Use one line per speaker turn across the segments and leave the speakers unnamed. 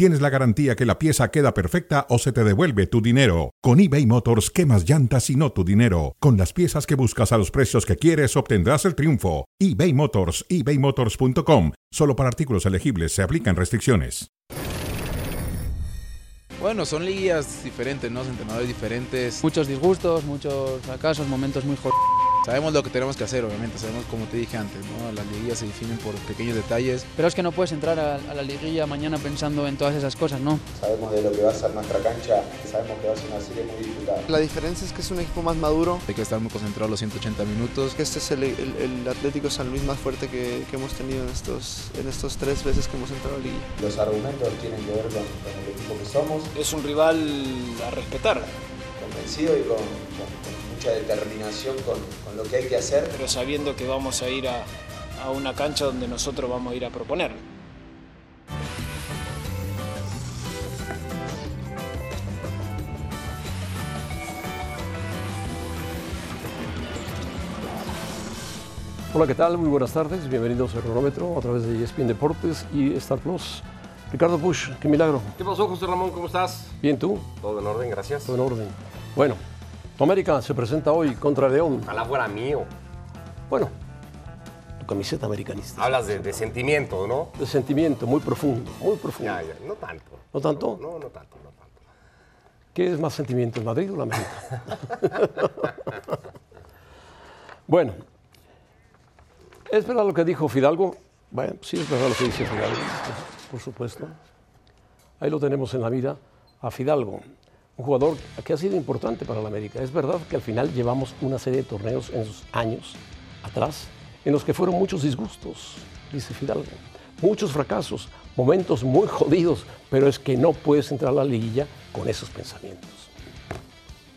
tienes la garantía que la pieza queda perfecta o se te devuelve tu dinero. Con eBay Motors, quemas llantas y no tu dinero. Con las piezas que buscas a los precios que quieres, obtendrás el triunfo. eBay Motors, ebaymotors.com. Solo para artículos elegibles se aplican restricciones.
Bueno, son ligas diferentes, ¿no? Entrenadores diferentes.
Muchos disgustos, muchos fracasos, momentos muy jodidos.
Sabemos lo que tenemos que hacer, obviamente. Sabemos, como te dije antes, ¿no? Las liguillas se definen por pequeños detalles.
Pero es que no puedes entrar a, a la liguilla mañana pensando en todas esas cosas, ¿no?
Sabemos de lo que va a ser nuestra cancha, sabemos que va a ser una serie muy disputada.
La diferencia es que es un equipo más maduro.
Hay que estar muy concentrado los 180 minutos.
Que este es el, el, el Atlético San Luis más fuerte que, que, hemos tenido en estos, en estos tres veces que hemos entrado a la liguilla.
Los argumentos tienen que ver con, con el equipo que somos.
Es un rival a respetar.
Convencido y con, con, con mucha determinación con, con, lo que hay que hacer.
Pero sabiendo que vamos a ir a, a una cancha donde nosotros vamos a ir a proponer.
Hola, ¿qué tal? Muy buenas tardes. Bienvenidos al cronómetro a través de ESPN Deportes y Star Plus. Ricardo Bush, qué milagro.
¿Qué pasó, José Ramón? ¿Cómo estás?
Bien, ¿tú?
Todo en orden, gracias.
Todo en orden. Bueno, América se presenta hoy contra León.
Ojalá fuera mío.
Bueno, tu camiseta americanista.
Hablas de, de, sentimiento, ¿no?
De sentimiento, muy profundo, muy profundo.
Ya, ya, no tanto.
¿No tanto?
No, no, no tanto, no tanto.
¿Qué es más sentimiento, el Madrid o la América? bueno, ¿es verdad lo que dijo Fidalgo? Bueno, sí es verdad lo que dice Fidalgo, por supuesto. Ahí lo tenemos en la vida, a Fidalgo, un jugador que ha sido importante para la América. Es verdad que al final llevamos una serie de torneos en sus años atrás, en los que fueron muchos disgustos, dice Fidalgo, muchos fracasos, momentos muy jodidos, pero es que no puedes entrar a la liguilla con esos pensamientos.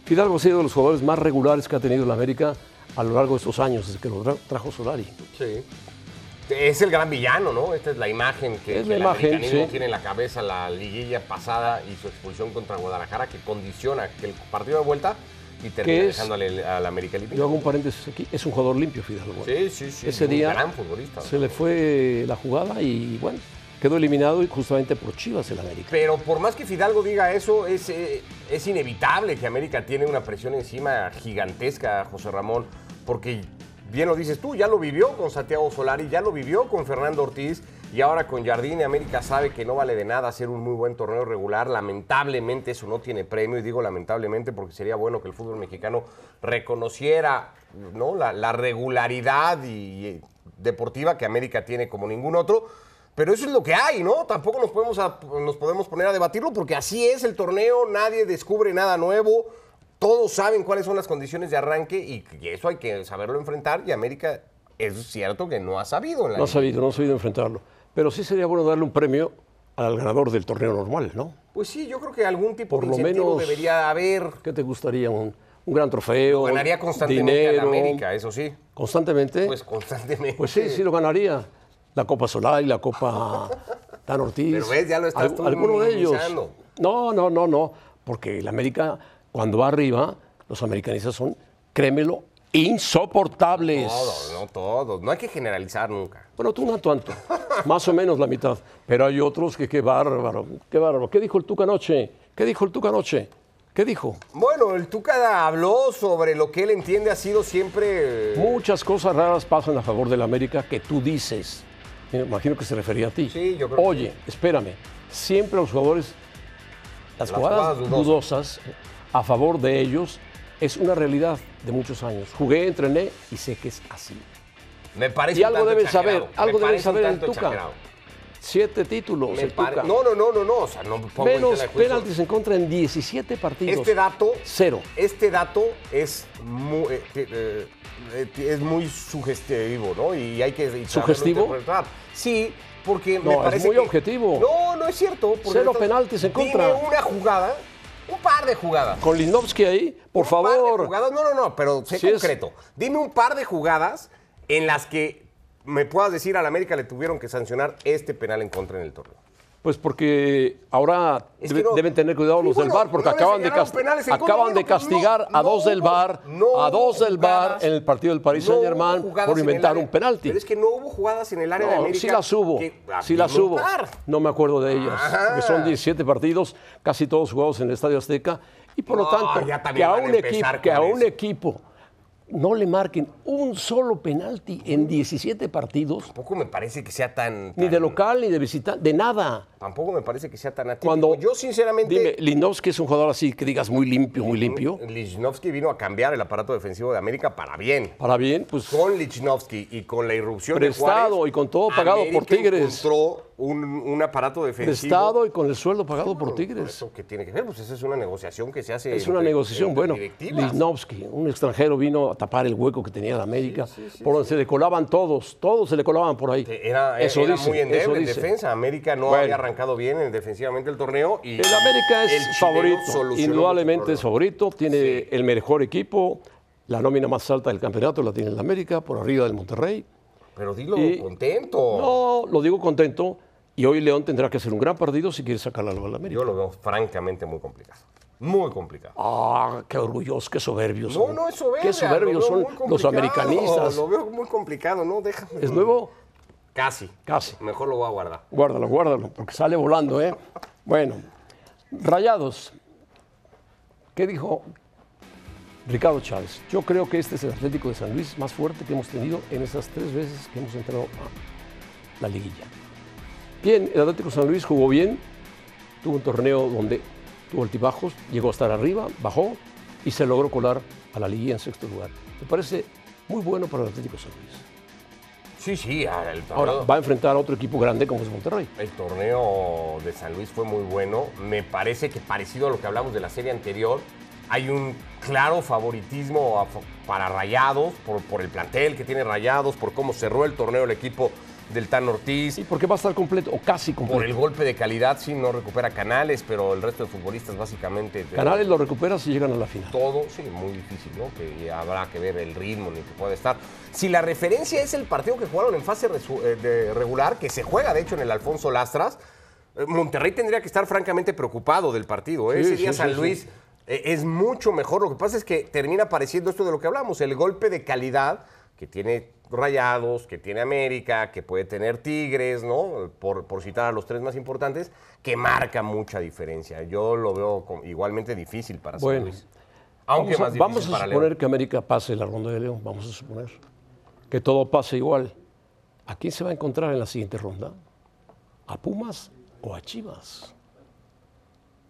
Fidalgo ha sido de los jugadores más regulares que ha tenido la América a lo largo de estos años, desde que lo trajo Solari.
Sí. Es el gran villano, ¿no? Esta es la imagen que,
es la
el
imagen,
americanismo
sí.
tiene en la cabeza, la liguilla pasada y su expulsión contra Guadalajara, que condiciona que el partido de vuelta y termina dejando al, América limpio.
Yo hago un paréntesis aquí, es un jugador limpio Fidalgo.
Sí, sí, sí.
Ese
un
día
gran futbolista.
se le fue la jugada y bueno, quedó eliminado y justamente por Chivas el América.
Pero por más que Fidalgo diga eso, es, eh, es inevitable que América tiene una presión encima gigantesca, José Ramón, porque bien lo dices tú, ya lo vivió con Santiago Solari, ya lo vivió con Fernando Ortiz y ahora con Jardín. América sabe que no vale de nada hacer un muy buen torneo regular. Lamentablemente eso no tiene premio y digo lamentablemente porque sería bueno que el fútbol mexicano reconociera ¿no? la, la regularidad y, deportiva que América tiene como ningún otro. Pero eso es lo que hay, ¿no? Tampoco nos podemos, nos podemos poner a debatirlo porque así es el torneo, nadie descubre nada nuevo, todos saben cuáles son las condiciones de arranque y, y eso hay que saberlo enfrentar y América es cierto que no ha sabido. En la
no ha sabido, no ha sabido enfrentarlo. Pero sí sería bueno darle un premio al ganador del torneo normal, ¿no?
Pues sí, yo creo que algún tipo
Por
de
lo
incentivo
menos,
debería haber.
¿Qué te gustaría? Un, un gran trofeo.
Lo ganaría constantemente
dinero,
a la América, eso sí.
¿Constantemente?
Pues constantemente.
Pues sí, sí lo ganaría. La Copa Solari, la Copa Dan Ortiz.
Pero ves, ya lo estás tú
Alguno de ellos. No, no, no, no. Porque la América, cuando va arriba, los americanistas son, créemelo, insoportables.
Todos, no todos. No hay que generalizar nunca.
Bueno, tú no tanto, más o menos la mitad. Pero hay otros que qué bárbaro, qué bárbaro. ¿Qué dijo el Tuca anoche? ¿Qué dijo el Tuca anoche? ¿Qué dijo?
Bueno, el Tuca habló sobre lo que él entiende ha sido siempre.
Muchas cosas raras pasan a favor de la América que tú dices. Me imagino que se refería a ti.
Sí, yo creo que
Oye, espérame. Siempre los jugadores, las,
Las
jugadas,
jugadas
dudosas. A favor de ellos es una realidad de muchos años. Jugué, entrené y sé que es así.
Me parece
Y algo deben saber, algo deben
parece
saber
tanto
Tuca.
exagerado.
Siete títulos, el
pare-
Tuca.
No, no, no, no, no. O sea, no pongo en
Menos penaltis en contra en 17 partidos.
Este dato.
Cero.
Este dato es muy, eh, eh, eh, es muy sugestivo, ¿no? Y hay que
¿Sugestivo?
Sí, porque me
No, es
parece
muy
que-
objetivo.
No, no es cierto.
Cero penaltis en contra.
una jugada, un par de jugadas.
Con Linovsky ahí, por
un par de
favor.
jugadas, no, no, no, pero sé
Sí es-
concreto. Dime un par de jugadas en las que me puedas decir, al América le tuvieron que sancionar este penal en contra en el torneo?
Pues porque ahora debe-
no-
deben tener cuidado
Sí,
los del VAR porque
no
acaban de, cast- acaban
pero
castigar
no-
a dos del
no
a dos del
jugadas-
en el partido del Paris Saint Germain por inventar un penalti.
Pero es que no hubo jugadas en el área de América.
sí las hubo,
que-
sí las hubo. No me acuerdo de ellas,
Ajá.
son 17 partidos, casi todos jugados en el Estadio Azteca, y por lo tanto, que a un,
empezar
equipo, que a
con
un
eso.
equipo no le marquen un solo penalti en 17 partidos,
Tampoco me parece que sea tan...
ni de local ni de visitante, de nada.
Tampoco me parece que sea tan atípico.
Cuando
yo sinceramente...
Dime, Lindowski es un jugador así que digas muy limpio, muy limpio.
Lichnowsky vino a cambiar el aparato defensivo de América para bien.
Para bien, pues
Con Lichnowsky y con la irrupción
Prestado
de Juárez,
y con todo pagado por Tigres.
encontró un, un aparato defensivo.
prestado y con el sueldo pagado por Tigres.
¿Eso qué tiene que ver? Pues esa es una negociación que se hace
Es una
entre-
negociación,
entre
bueno. Lichnowsky, un extranjero, vino a tapar el hueco que tenía la América, por donde se le colaban todos, todos se le colaban por ahí.
Era,
eso
era
dice,
muy endeble en defensa. América no
Bueno.
había arrancado bien en- defensivamente el torneo. Y
El América
el
es
chileno
favorito, indudablemente es favorito, tiene el mejor equipo, la nómina más alta del campeonato la tiene el América, por arriba del Monterrey.
Pero dilo
Y-
contento.
No, lo digo contento, y hoy León tendrá que hacer un gran partido si quiere sacar al América.
Yo lo veo francamente muy complicado. Muy complicado.
Ah, qué orgullosos, qué soberbios
No,
son.
no es soberbia.
Qué soberbios son los americanistas.
Lo veo muy complicado, ¿no? Déjame.
¿Es nuevo?
Casi.
Casi.
Mejor lo voy a guardar.
Guárdalo, guárdalo, porque sale volando, ¿eh? Bueno, Rayados. ¿Qué dijo Ricardo Chávez? Yo creo que este es el Atlético de San Luis más fuerte que hemos tenido en esas tres veces que hemos entrado a la liguilla. Bien, el Atlético de San Luis jugó bien, tuvo un torneo donde tuvo altibajos, llegó a estar arriba, bajó y se logró colar a la liguilla en sexto lugar. Me parece muy bueno para el Atlético de San Luis.
Sí, sí. ah, El torneo,
Ahora va a enfrentar a otro equipo grande como es Monterrey.
el torneo de San Luis fue muy bueno. Me parece que parecido a lo que hablamos de la serie anterior, hay un claro favoritismo para Rayados, por, por el plantel que tiene Rayados, por cómo cerró el torneo el equipo del Tan Ortiz.
Sí, porque va a estar completo, o casi completo.
Por el golpe de calidad, sí, no recupera Canales, pero el resto de futbolistas básicamente...
Canales lo recupera si llegan a la final.
todo, sí, muy difícil, ¿no? Que habrá que ver el ritmo ni que puede estar. Si la referencia es el partido que jugaron en fase eh, de regular, que se juega de hecho en el Alfonso Lastras, eh, Monterrey tendría que estar francamente preocupado del partido. ¿eh?
Sí,
Ese día
sí,
San Luis
sí.
Eh, es mucho mejor. Lo que pasa es que termina apareciendo esto de lo que hablamos, el golpe de calidad que tiene Rayados, que tiene América, que puede tener Tigres, ¿no? Por, por citar a los tres más importantes, que marca mucha diferencia. Yo lo veo igualmente difícil para San
Bueno,
Luis. Aunque
vamos a,
más difícil
vamos a
para
suponer
León.
que América pase la ronda de León, vamos a suponer. Que todo pase igual. ¿A quién se va a encontrar en la siguiente ronda? ¿A Pumas o a Chivas?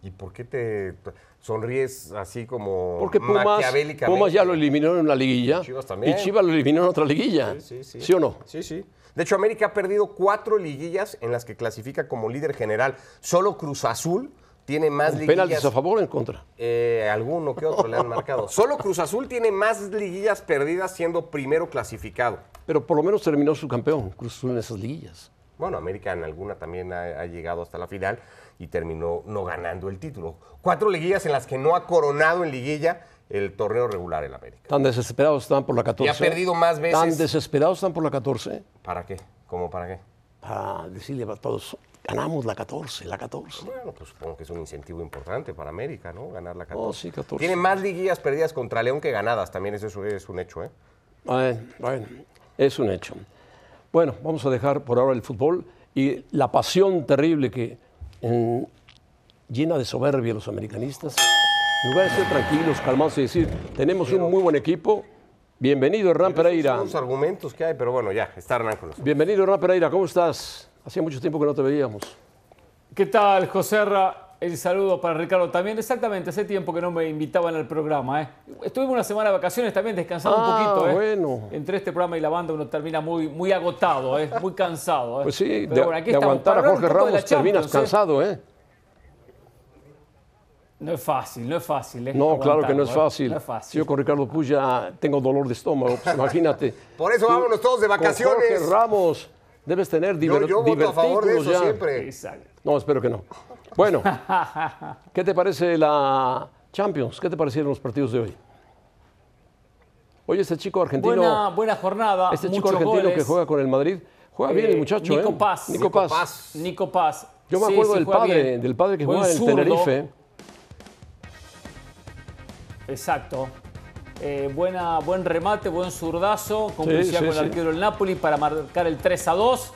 ¿Y por qué te sonríes así como
Porque Pumas, ya lo eliminó en una liguilla.
Y Chivas también.
Y Chivas lo eliminó en otra liguilla.
Sí, sí, sí.
¿Sí o no?
Sí, sí. De hecho, América ha perdido cuatro liguillas en las que clasifica como líder general. Solo Cruz Azul tiene más liguillas.
Penaltis a favor o en contra.
Eh, alguno que otro le han marcado. Solo Cruz Azul tiene más liguillas perdidas siendo primero clasificado.
Pero por lo menos terminó su campeón, Cruz Azul en esas liguillas.
Bueno, América en alguna también ha, ha llegado hasta la final y terminó no ganando el título. Cuatro liguillas en las que no ha coronado en liguilla el torneo regular el América.
Tan desesperados están por la 14.
Y ha perdido más veces.
Tan desesperados están por la 14.
¿Para qué? ¿Cómo para qué?
Para decirle a todos, ganamos la 14, la 14.
Bueno, pues supongo que es un incentivo importante para América, ¿no? Ganar la 14.
Oh, sí, 14.
Tiene más liguillas perdidas contra León que ganadas, también eso es, es un hecho, ¿eh?
Bueno, bueno, es un hecho. Bueno, vamos a dejar por ahora el fútbol y la pasión terrible que en- llena de soberbia los americanistas. En lugar de ser tranquilos, calmados y decir, tenemos un muy buen equipo, bienvenido Hernán Pereira.
Son los argumentos que hay, pero bueno, ya, está Hernán con nosotros.
Bienvenido Hernán Pereira, ¿cómo estás? Hacía mucho tiempo que no te veíamos.
¿Qué tal, José Ra? El saludo para Ricardo también. Exactamente, hace tiempo que no me invitaban al programa. ¿eh? Estuvimos una semana de vacaciones también, descansando
Ah,
un poquito. ¿eh?
bueno.
Entre este programa y la banda uno termina muy, muy agotado, ¿eh? muy cansado. ¿eh?
Pues sí,
Pero
de,
bueno, aquí
de aguantar a Jorge Ramos terminas
¿eh?
cansado, ¿eh?
No es fácil, no es fácil. ¿eh?
No, claro que no es
¿eh?
fácil.
No es fácil.
yo con Ricardo Puya tengo dolor de estómago, pues imagínate.
Por eso vámonos todos de
con
vacaciones.
Jorge Ramos, debes tener
Yo,
diver,
yo voto a favor de eso
ya.
siempre.
Exacto.
No, espero que no. Bueno, ¿qué te parece la Champions? ¿Qué te parecieron los partidos de hoy? Oye, este chico argentino.
Buena, buena jornada.
Este chico argentino
goles.
que juega con el Madrid. Juega bien el
Eh,
muchacho,
Nico
¿eh?
Paz.
Nico
Nico
Paz.
Paz.
Nico Paz.
Yo me
Sí,
acuerdo
sí,
del padre,
bien.
del padre que
Buen
jugaba en. Tenerife.
Exacto. Eh, buena, buen remate, buen zurdazo, complicidad
sí,
con el arquero del Napoli para marcar el 3 a 2.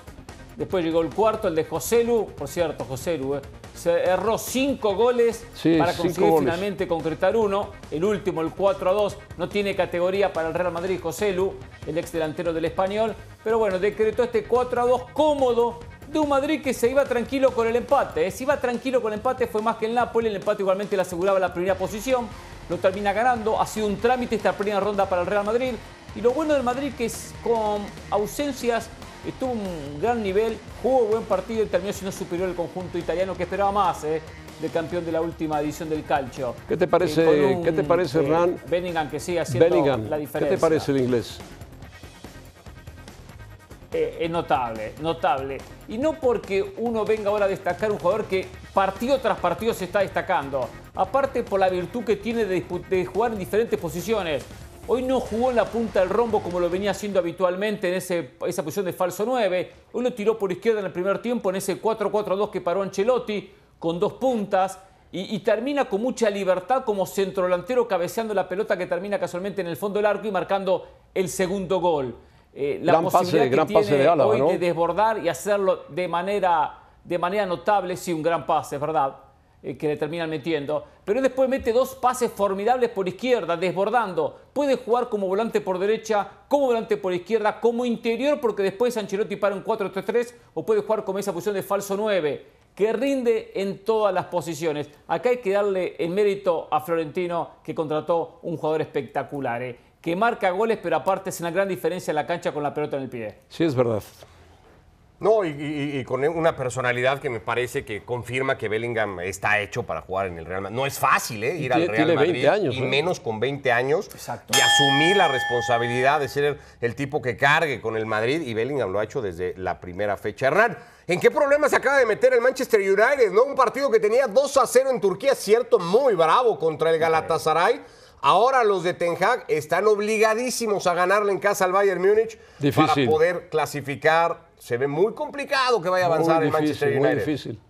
Después llegó el cuarto, el de Joselu. Por cierto, Joselu eh, se erró cinco goles
Sí,
para conseguir
goles.
finalmente concretar uno. El último, el 4 a 2, no tiene categoría para el Real Madrid, Joselu, el ex delantero del español. Pero bueno, decretó este 4 a 2 cómodo de un Madrid que se iba tranquilo con el empate. eh. Se iba tranquilo con el empate, fue más que el Napoli. El empate igualmente le aseguraba la primera posición. Lo termina ganando. Ha sido un trámite esta primera ronda para el Real Madrid. Y lo bueno del Madrid que es con ausencias estuvo un gran nivel, jugó buen partido y terminó siendo superior al conjunto italiano que esperaba más eh, del campeón de la última edición del Calcio.
¿Qué te parece-
Eh, con
qué te parece, Hernán?
Bellingham que sigue haciendo
Bellingham.
la
¿Qué
diferencia.
te parece el inglés?
Eh, es notable, notable. Y no porque uno venga ahora a destacar un jugador que partido tras partido se está destacando. Aparte por la virtud que tiene de, jugar en diferentes posiciones. Hoy no jugó en la punta del rombo como lo venía haciendo habitualmente en esa posición de falso 9. Hoy lo tiró por izquierda en el primer tiempo en ese 4-4-2 que paró Ancelotti con dos puntas. Y, y termina con mucha libertad como centrodelantero cabeceando la pelota que termina casualmente en el fondo del arco y marcando el segundo gol. Eh, la
Gran pase,
posibilidad que
gran
tiene
pase de Álava,
hoy
¿no?
de desbordar y hacerlo de manera, de manera notable, sí, un gran pase, es verdad, eh, que le terminan metiendo. Pero después mete dos pases formidables por izquierda, desbordando. Puede jugar como volante por derecha, como volante por izquierda, como interior, porque después Ancelotti para un 4-3-3, o puede jugar como esa posición de falso 9, que rinde en todas las posiciones. Acá hay que darle el mérito a Florentino, que contrató un jugador espectacular, eh, que marca goles, pero aparte es una gran diferencia en la cancha con la pelota en el pie.
Sí, es verdad.
No, y, y- y con una personalidad que me parece que confirma que Bellingham está hecho para jugar en el Real Madrid. No es fácil, ¿eh? Ir al Real
tiene
Madrid
20 años,
y
¿eh?
menos con 20 años
Exacto.
y asumir la responsabilidad de ser el, el tipo que cargue con el Madrid y Bellingham lo ha hecho desde la primera fecha. Hernán, ¿en qué problema se acaba de meter el Manchester United? ¿No? Un partido que tenía 2 a 0 en Turquía, cierto, muy bravo contra el Galatasaray. Ahora los de Ten Hag están obligadísimos a ganarle en casa al Bayern Múnich para
Difícil.
poder clasificar. Se ve muy complicado que vaya a avanzar
muy
el Manchester
difícil, muy
United.
difícil.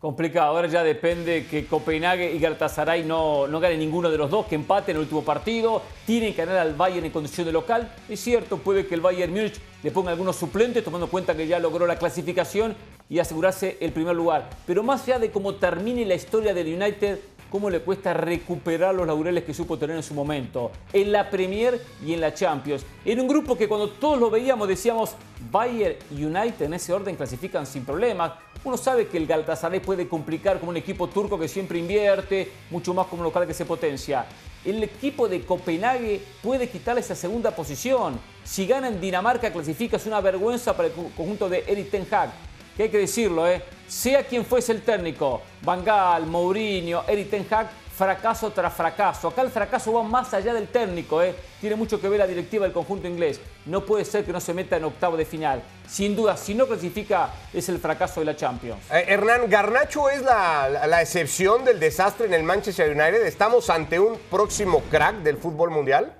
Complicado, ahora ya depende que Copenhague y Galatasaray no, no ganen ninguno de los dos, que empaten el último partido, tienen que ganar al Bayern en condición de local. Es cierto, puede que el Bayern Múnich le ponga algunos suplentes, tomando en cuenta que ya logró la clasificación y asegurarse el primer lugar. Pero más allá de cómo termine la historia del United, cómo le cuesta recuperar los laureles que supo tener en su momento, en la Premier y en la Champions. En un grupo que cuando todos lo veíamos decíamos, Bayern y United en ese orden clasifican sin problemas. Uno sabe que el Galatasaray puede complicar como un equipo turco que siempre invierte, mucho más como un local que se potencia. El equipo de Copenhague puede quitarle esa segunda posición. Si gana en Dinamarca, clasifica, es una vergüenza para el co- conjunto de Eric Ten Hag que hay que decirlo, ¿eh? sea quien fuese el técnico, Van Gaal, Mourinho, Eric Ten Hag, fracaso tras fracaso. Acá el fracaso va más allá del técnico, ¿eh? tiene mucho que ver la directiva del conjunto inglés. No puede ser que no se meta en octavo de final. Sin duda, si no clasifica, es el fracaso de la Champions.
Eh, Hernán, ¿Garnacho es la excepción del desastre en el Manchester United? ¿Estamos ante un próximo crack del fútbol mundial?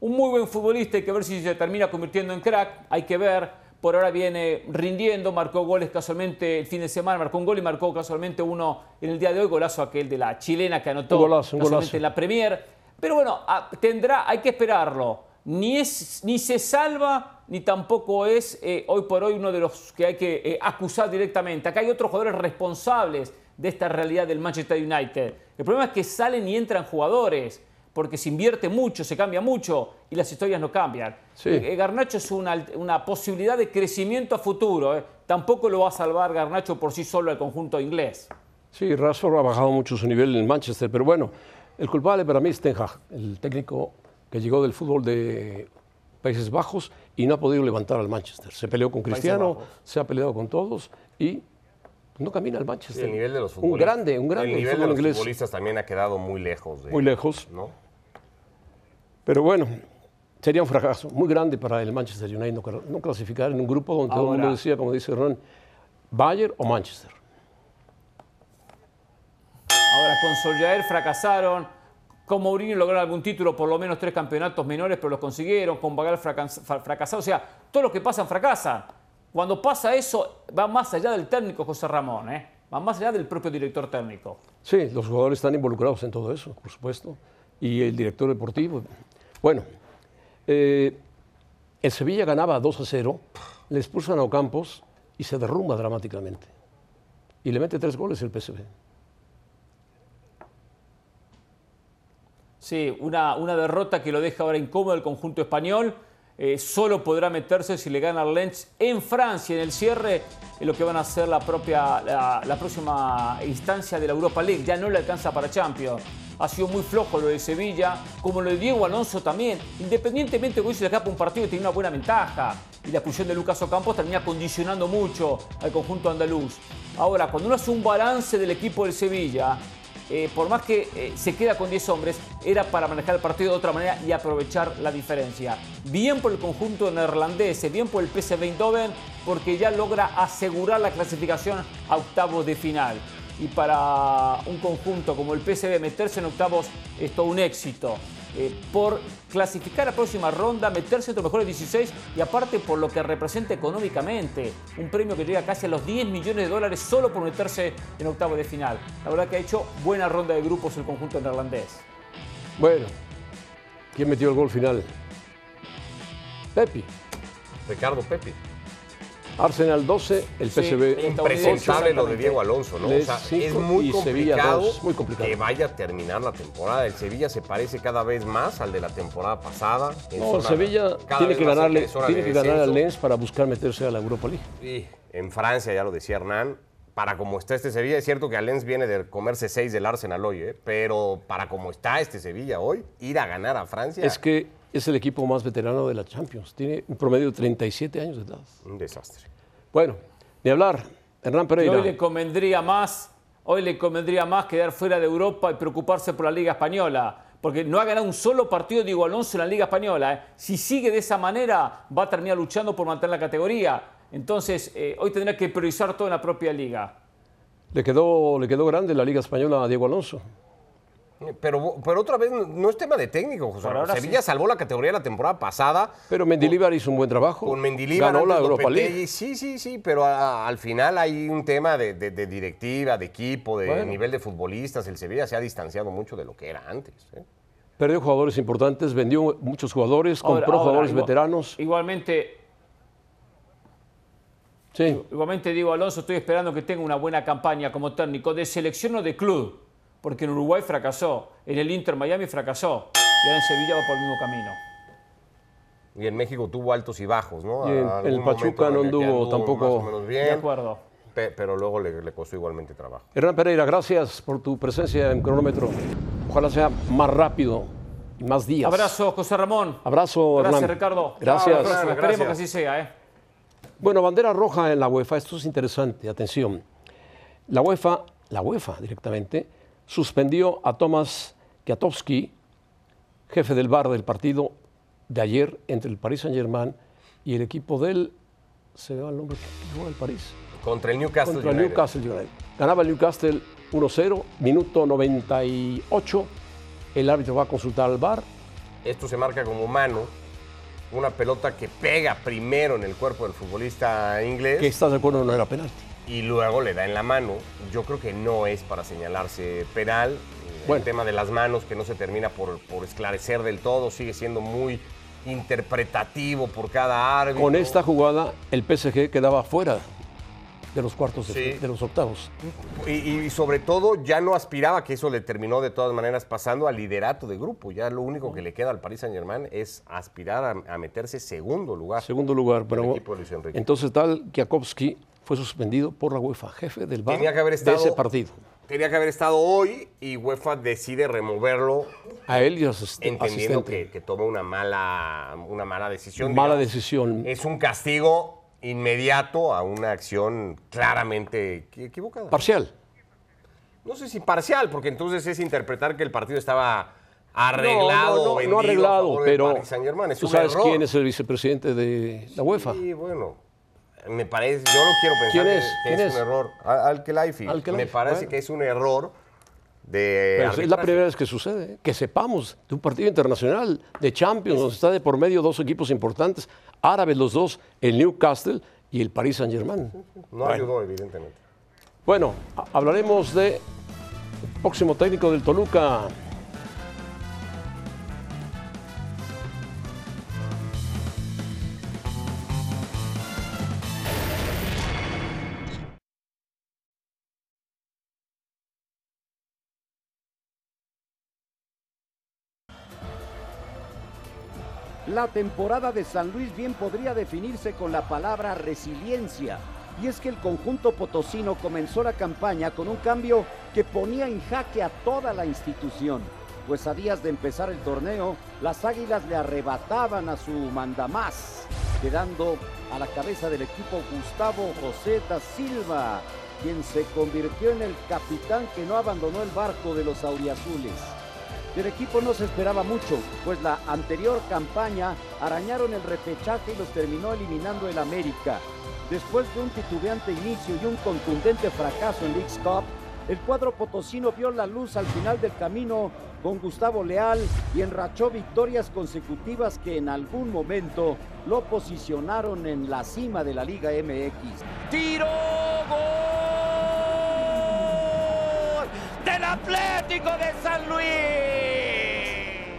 Un muy buen futbolista, hay que ver si se termina convirtiendo en crack, hay que ver. Por ahora viene rindiendo, marcó goles casualmente el fin de semana, marcó un gol y marcó casualmente uno en el día de hoy, golazo aquel de la chilena que anotó
Un golazo, un
casualmente
golazo.
en la Premier. Pero bueno, ah, tendrá, hay que esperarlo. Ni, es, ni se salva, ni tampoco es eh, hoy por hoy uno de los que hay que eh, acusar directamente. Acá hay otros jugadores responsables de esta realidad del Manchester United. El problema es que salen y entran jugadores porque se invierte mucho, se cambia mucho y las historias no cambian.
Sí.
Eh, Garnacho es una, una posibilidad de crecimiento a futuro. eh. Tampoco lo va a salvar Garnacho por sí solo al conjunto inglés.
Sí, Rashford ha bajado mucho su nivel en Manchester, pero bueno, el culpable para mí es Ten Hag, el técnico que llegó del fútbol de Países Bajos y no ha podido levantar al Manchester. Se peleó con Cristiano, se ha peleado con todos y no camina el Manchester.
el nivel de los
Un
futbolistas.
grande, un grande
El nivel de
fútbol
los
inglés.
futbolistas también ha quedado muy lejos. de-
Muy lejos.
¿no?
Pero bueno, sería un fracaso muy grande para el Manchester United no, cla- no clasificar en un grupo donde todo el mundo
Ahora-
decía, como dice Ron, Bayern o Manchester.
Ahora con Soljaer fracasaron. Con Mourinho lograron algún título, por lo menos tres campeonatos menores, pero los consiguieron. Con Bagal fracas- fra- fracasado. O sea, todo lo que pasa fracasan. Cuando pasa eso, va más allá del técnico José Ramón, ¿eh? va más allá del propio director técnico.
Sí, los jugadores están involucrados en todo eso, por supuesto. Y el director deportivo. Bueno, eh, el Sevilla ganaba 2 a 0, le expulsan a Ocampos y se derrumba dramáticamente. Y le mete tres goles el PSV.
Sí, una, una derrota que lo deja ahora incómodo el conjunto español. Eh, solo podrá meterse si le gana al Lens en Francia en el cierre, en lo que van a ser la, propia, la, la próxima instancia de la Europa League. Ya no le alcanza para Champions. Ha sido muy flojo lo de Sevilla, como lo de Diego Alonso también. Independientemente de que hoy se le escapa un partido y tiene una buena ventaja. Y la expulsión de Lucas Ocampos termina condicionando mucho al conjunto andaluz. Ahora, cuando uno hace un balance del equipo del Sevilla, eh, por más que eh, se queda con 10 hombres, era para manejar el partido de otra manera y aprovechar la diferencia. Bien por el conjunto neerlandés, bien por el PSV Eindhoven, porque ya logra asegurar la clasificación a octavos de final. Y para un conjunto como el PSV meterse en octavos es todo un éxito. Eh, por clasificar a próxima ronda, meterse entre los mejores 16 y aparte por lo que representa económicamente, un premio que llega casi a los 10 millones de dólares solo por meterse en octavo de final. La verdad que ha hecho buena ronda de grupos el conjunto neerlandés.
Bueno, ¿quién metió el gol final? Pepi.
Ricardo Pepe.
Arsenal 12, el
Sí,
PSV
Impresentable lo de. Diego Alonso, ¿no? O sea,
cinco
es muy complicado,
dos, muy complicado.
que vaya a terminar la temporada. El Sevilla se parece cada vez más al de la temporada pasada.
No, el Sevilla tiene que ganarle, tiene que ganar al. Lens para buscar meterse a la Europa League.
Y en Francia, ya lo decía Hernán, para como está este Sevilla, es cierto que al Lens viene de comerse seis del Arsenal hoy, ¿eh? pero para como está este Sevilla hoy, ir a ganar a Francia
Es que es el equipo más veterano de la Champions. Tiene un promedio de 37 años de edad.
un desastre.
Bueno, ni hablar. Hernán
Y
Pereira.
hoy le convendría más, hoy le convendría más quedar fuera de Europa y preocuparse por la Liga Española. Porque no ha ganado un solo partido Diego Alonso en la Liga Española. ¿eh? Si sigue de esa manera, va a terminar luchando por mantener la categoría. Entonces, eh, hoy tendrá que priorizar todo en la propia liga.
Le quedó, le quedó grande la Liga Española a Diego Alonso.
Pero, pero otra vez no es tema de técnico, José.
Ahora
Sevilla
sí.
salvó la categoría la temporada pasada.
Pero Mendilibar hizo un buen trabajo.
Con Mendilibar,
Ganó la Europa League.
Sí, sí, sí, pero a- al final hay un tema de, de- de directiva, de equipo, de
Bueno.
nivel de futbolistas. El Sevilla se ha distanciado mucho de lo que era antes. ¿eh?
Perdió jugadores importantes, vendió muchos jugadores,
Ahora-
compró
ahora,
jugadores
igual-
veteranos.
Igualmente,
Sí,
igualmente digo Alonso, estoy esperando que tenga una buena campaña como técnico de selección o de club. Porque en Uruguay fracasó, en el Inter Miami fracasó. Y ahora en Sevilla va por el mismo camino.
Y en México tuvo altos y bajos, ¿no?
Y en el Pachuca no anduvo tampoco-
Más o menos
De acuerdo.
pe- pero luego le, le costó igualmente trabajo.
Hernán Pereira, gracias por tu presencia en cronómetro. Ojalá sea más rápido y más días.
Abrazo, José Ramón.
Abrazo,
Gracias,
Hernán.
Ricardo.
Gracias.
Próxima. Esperemos
Gracias.
que así sea. ¿eh?
Bueno, bandera roja en la UEFA, esto es interesante, atención. La UEFA, la UEFA directamente, suspendió a Tomás Kiatowski, jefe del bar del partido de ayer entre el Paris Saint-Germain y el equipo del, se me va el nombre, ¿qué juega el París?
Contra el Newcastle
Contra el
United.
Newcastle United. Ganaba el Newcastle 1-0, minuto 98, el árbitro va a consultar al bar,
Esto se marca como mano. Una pelota que pega primero en el cuerpo del futbolista inglés.
que estás de acuerdo no era penalti.
Y luego le da en la mano. Yo creo que no es para señalarse penal.
Bueno.
El tema de las manos que no se termina por, por esclarecer del todo, sigue siendo muy interpretativo por cada árbitro.
Con esta jugada, el PSG quedaba fuera de los cuartos, de,
Sí.
de los octavos.
Y, y sobre todo ya no aspiraba, que eso le terminó de todas maneras pasando al liderato de grupo. Ya lo único que le queda al Paris Saint Germain es aspirar a, a meterse segundo lugar.
Segundo lugar, pero entonces tal Kiakowski fue suspendido por la UEFA, jefe del bar
Tenía que haber
de
estado-
ese partido.
Tenía que haber estado hoy y UEFA decide removerlo
A él y a su
entendiendo que, que toma una mala, una mala decisión.
Mala
digamos.
decisión.
Es un castigo inmediato a una acción claramente equi- equivocada.
Parcial.
no sé si parcial, porque entonces es interpretar que el partido estaba arreglado.
no, no, no, no arreglado, pero
Paris Saint-Germain. Es
tú sabes
error.
quién es el vicepresidente de la UEFA.
Sí, bueno. Me parece, yo no quiero pensar
¿Quién
que-
es?
que,
¿Quién
es,
es?
un error. Al-. Al-Khelaifi, Me parece
bueno.
que es un error de
Pero es la primera vez que sucede, ¿eh? que sepamos de un partido internacional de Champions, donde está de por medio dos equipos importantes, árabes los dos, el Newcastle y el Paris Saint-Germain.
No
Bueno.
ayudó, evidentemente.
Bueno, ha- hablaremos de próximo técnico del Toluca.
La temporada de San Luis bien podría definirse con la palabra resiliencia. Y es que el conjunto potosino comenzó la campaña con un cambio que ponía en jaque a toda la institución. Pues a días de empezar el torneo, las águilas le arrebataban a su mandamás, quedando a la cabeza del equipo Gustavo José da Silva, quien se convirtió en el capitán que no abandonó el barco de los auriazules. Del equipo no se esperaba mucho, pues la anterior campaña arañaron el repechaje y los terminó eliminando el América. Después de un titubeante inicio y un contundente fracaso en League's Cup, el cuadro potosino vio la luz al final del camino con Gustavo Leal y enrachó victorias consecutivas que en algún momento lo posicionaron en la cima de la Liga MX. ¡Tiro! ¡Gol! ¡Del Atlético de San Luis!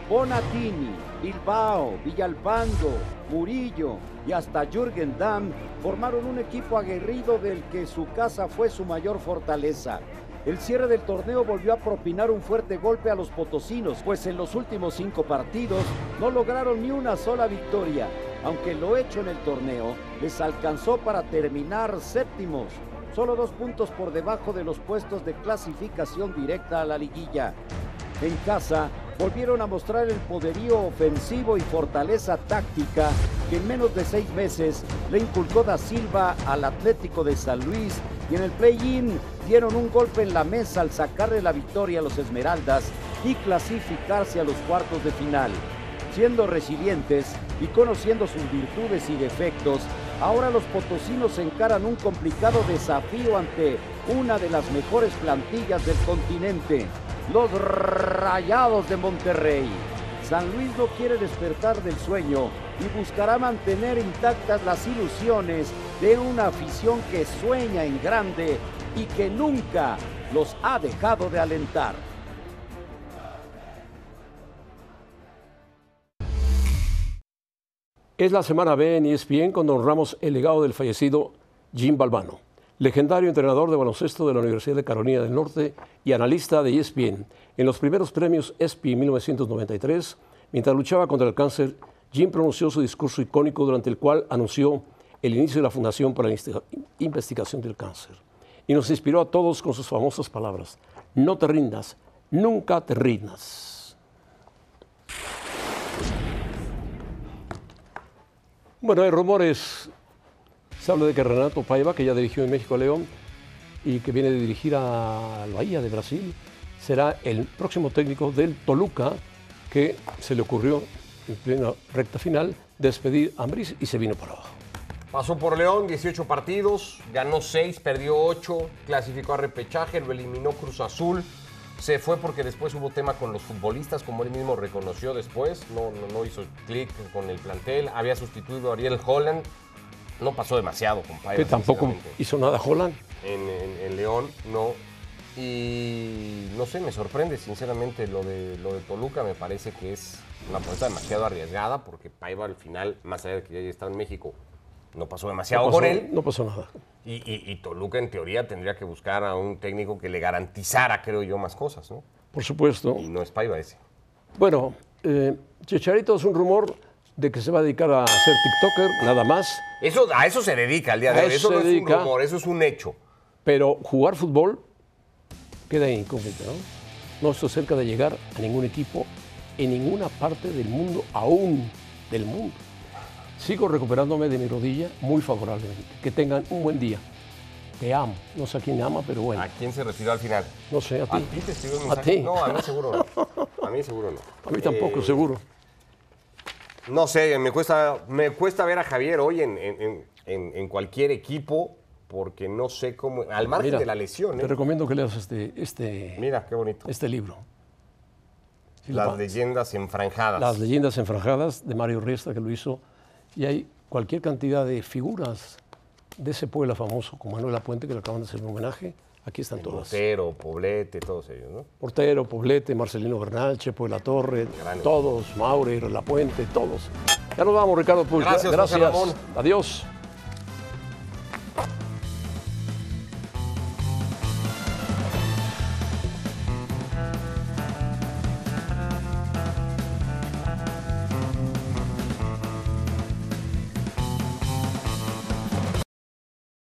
Bonatini, Bilbao, Villalpando, Murillo y hasta Jürgen Damm formaron un equipo aguerrido del que su casa fue su mayor fortaleza. El cierre del torneo volvió a propinar un fuerte golpe a los potosinos, pues en los últimos cinco partidos no lograron ni una sola victoria, aunque lo hecho en el torneo les alcanzó para terminar séptimos, solo dos puntos por debajo de los puestos de clasificación directa a la liguilla. En casa volvieron a mostrar el poderío ofensivo y fortaleza táctica que en menos de seis meses le inculcó da Silva al Atlético de San Luis y en el play-in dieron un golpe en la mesa al sacarle la victoria a los Esmeraldas y clasificarse a los cuartos de final. Siendo resilientes y conociendo sus virtudes y defectos, ahora los potosinos encaran un complicado desafío ante una de las mejores plantillas del continente, los Rayados de Monterrey. San Luis no quiere despertar del sueño y buscará mantener intactas las ilusiones de una afición que sueña en grande y que nunca los ha dejado de alentar.
Es la semana B en E ESPN cuando honramos el legado del fallecido Jim Balbano, legendario entrenador de baloncesto de la Universidad de Carolina del Norte y analista de E ESPN. En los primeros premios ESPY 1993, mientras luchaba contra el cáncer, Jim pronunció su discurso icónico durante el cual anunció el inicio de la Fundación para la Investigación del Cáncer. Y nos inspiró a todos con sus famosas palabras, no te rindas, nunca te rindas. Bueno, hay rumores. Se habla de que Renato Paiva, que ya dirigió en México a León y que viene de dirigir a Bahía de Brasil, será el próximo técnico del Toluca, que se le ocurrió en plena recta final despedir a Ambriz y se vino para abajo.
Pasó por León, 18 partidos, ganó 6, perdió 8, clasificó a repechaje, lo eliminó Cruz Azul. Se fue porque después hubo tema con los futbolistas, como él mismo reconoció después. No, no, no hizo clic con el plantel. Había sustituido a Ariel Holland. No pasó demasiado, compadre.
Que tampoco hizo nada Holland.
En, en- en León, no. Y no sé, me sorprende sinceramente lo de, lo de Toluca. Me parece que es una apuesta demasiado arriesgada porque Paiva al final, más allá de que ya está en México, no pasó demasiado
no
con él.
No pasó nada.
Y, y- y Toluca, en teoría, tendría que buscar a un técnico que le garantizara, creo yo, más cosas, ¿no?
Por supuesto.
Y no es Paiva ese.
Bueno, eh, Chicharito es un rumor de que se va a dedicar a ser TikToker, nada más.
Eso, a eso se dedica al día de hoy.
eso
Eso no
se
es
dedica.
un rumor, eso es un hecho.
Pero jugar fútbol queda incógnito, ¿no? No estoy cerca de llegar a ningún equipo en ninguna parte del mundo, aún del mundo. Sigo recuperándome de mi rodilla muy favorablemente. Que tengan un buen día. Te amo. No sé a quién ama, pero bueno.
¿A quién se refirió al final?
No sé, a ti.
¿A ti te escribió un
A
mensaje?
ti.
No, a mí seguro no. A mí seguro no.
A mí tampoco,
Eh,
seguro.
No sé, me cuesta, me cuesta ver a Javier hoy en, en- en- cualquier equipo porque no sé cómo, al margen
Mira,
de la lesión,
Te
¿eh?
recomiendo que leas este, este,
Mira, qué bonito.
este libro.
Las leyendas enfranjadas.
Las leyendas enfranjadas de Mario Riesta, que lo hizo. Y hay cualquier cantidad de figuras de ese pueblo famoso, como Manuel Puente, que le acaban de hacer un homenaje. Aquí están todas.
Portero, Poblete, todos ellos, ¿no?
Portero, Poblete, Marcelino Bernal, Chepo de la Torre, todos, Maure, La Puente, todos. Ya nos vamos, Ricardo Puig.
Gracias, José Ramón.
Adiós.